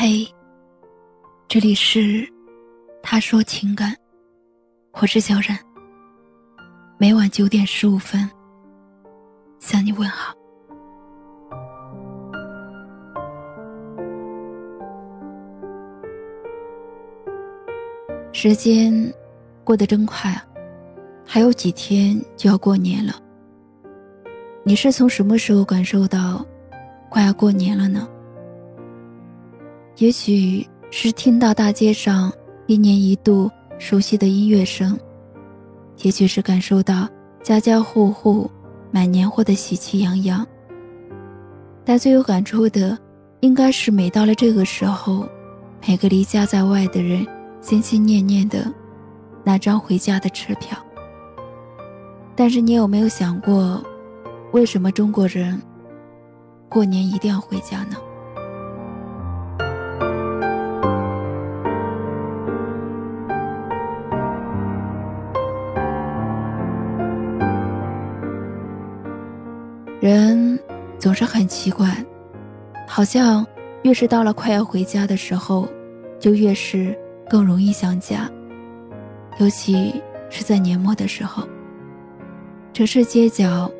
嘿，这里是他说情感，我是小冉。每晚九点十五分向你问好。时间过得真快啊，还有几天就要过年了。你是从什么时候感受到快要过年了呢？也许是听到大街上一年一度熟悉的音乐声，也许是感受到家家户户买年货的喜气洋洋。但最有感触的，应该是每到了这个时候，每个离家在外的人心心念念的那张回家的车票。但是你有没有想过，为什么中国人过年一定要回家呢？总是很奇怪，好像越是到了快要回家的时候，就越是更容易想家。尤其是在年末的时候，城市街角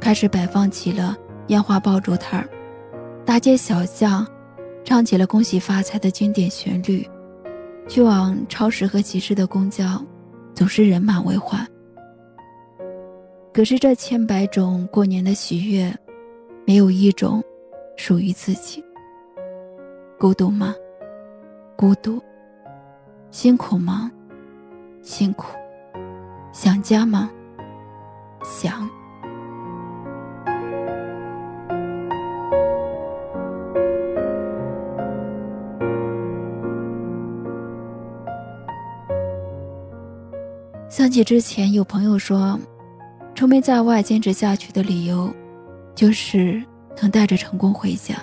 开始摆放起了烟花爆竹摊儿，大街小巷唱起了恭喜发财的经典旋律，去往超市和集市的公交总是人满为患。可是这千百种过年的喜悦，没有一种属于自己。孤独吗？孤独。辛苦吗？辛苦。想家吗？想。想起之前有朋友说。出门在外坚持下去的理由，就是能带着成功回家。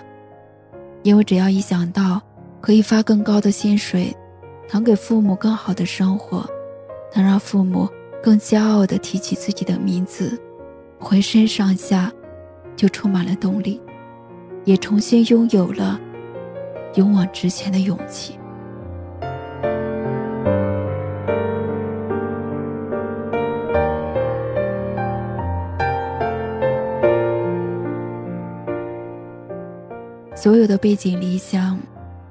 因为只要一想到可以发更高的薪水，能给父母更好的生活，能让父母更骄傲地提起自己的名字，浑身上下就充满了动力，也重新拥有了勇往直前的勇气。所有的背井离乡，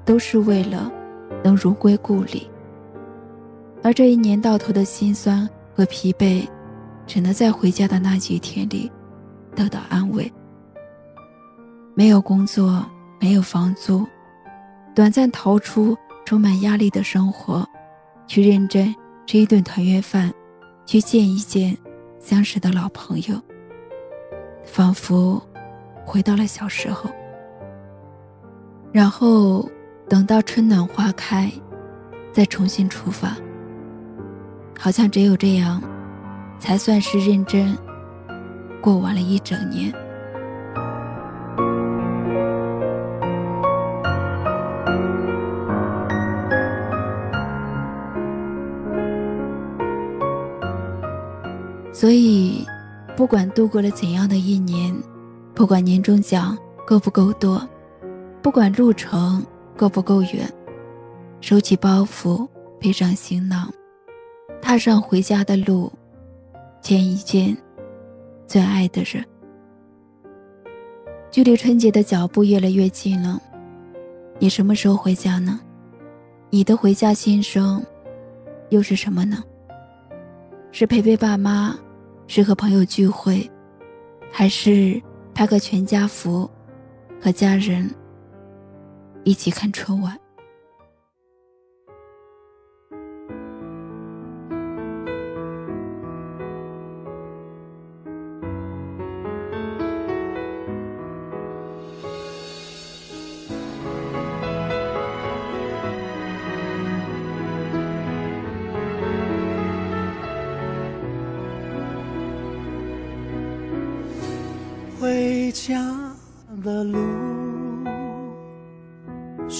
都是为了能如归故里。而这一年到头的辛酸和疲惫，只能在回家的那几天里得到安慰。没有工作，没有房租，短暂逃出充满压力的生活，去认真吃一顿团圆饭，去见一见相识的老朋友，仿佛回到了小时候。然后，等到春暖花开，再重新出发。好像只有这样，才算是认真过完了一整年。所以，不管度过了怎样的一年，不管年终奖够不够多。不管路程够不够远，收起包袱，背上行囊，踏上回家的路，见一见最爱的人。距离春节的脚步越来越近了，你什么时候回家呢？你的回家心声又是什么呢？是陪陪爸妈，是和朋友聚会，还是拍个全家福，和家人？一起看春晚。回家的路。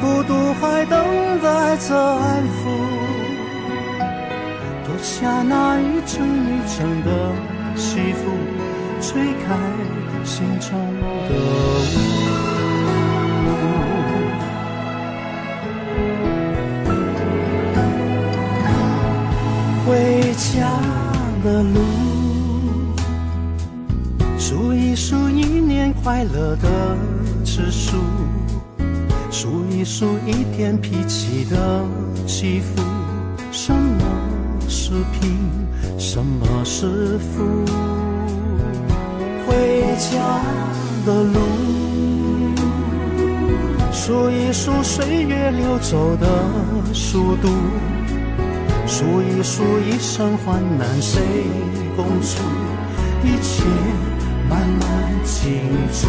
孤独还等待着安抚。脱下那一层一层的幸福，吹开心中的雾。回家的路，数一数一年快乐的次数，数一数一天脾气的起伏，什么？是贫，什么是富？回家的路，数一数岁月流走的速度，数一数一生患难谁共处，一切慢慢清楚。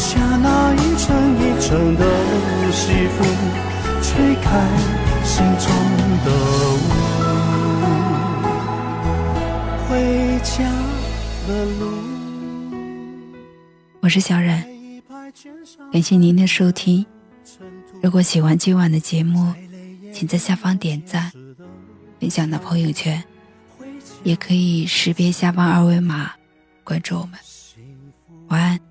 下那一层一层的西风，吹开心中的雾。回家的路。我是小冉，感谢您的收听。如果喜欢今晚的节目，请在下方点赞，分享到朋友圈，也可以识别下方二维码关注我们。晚安。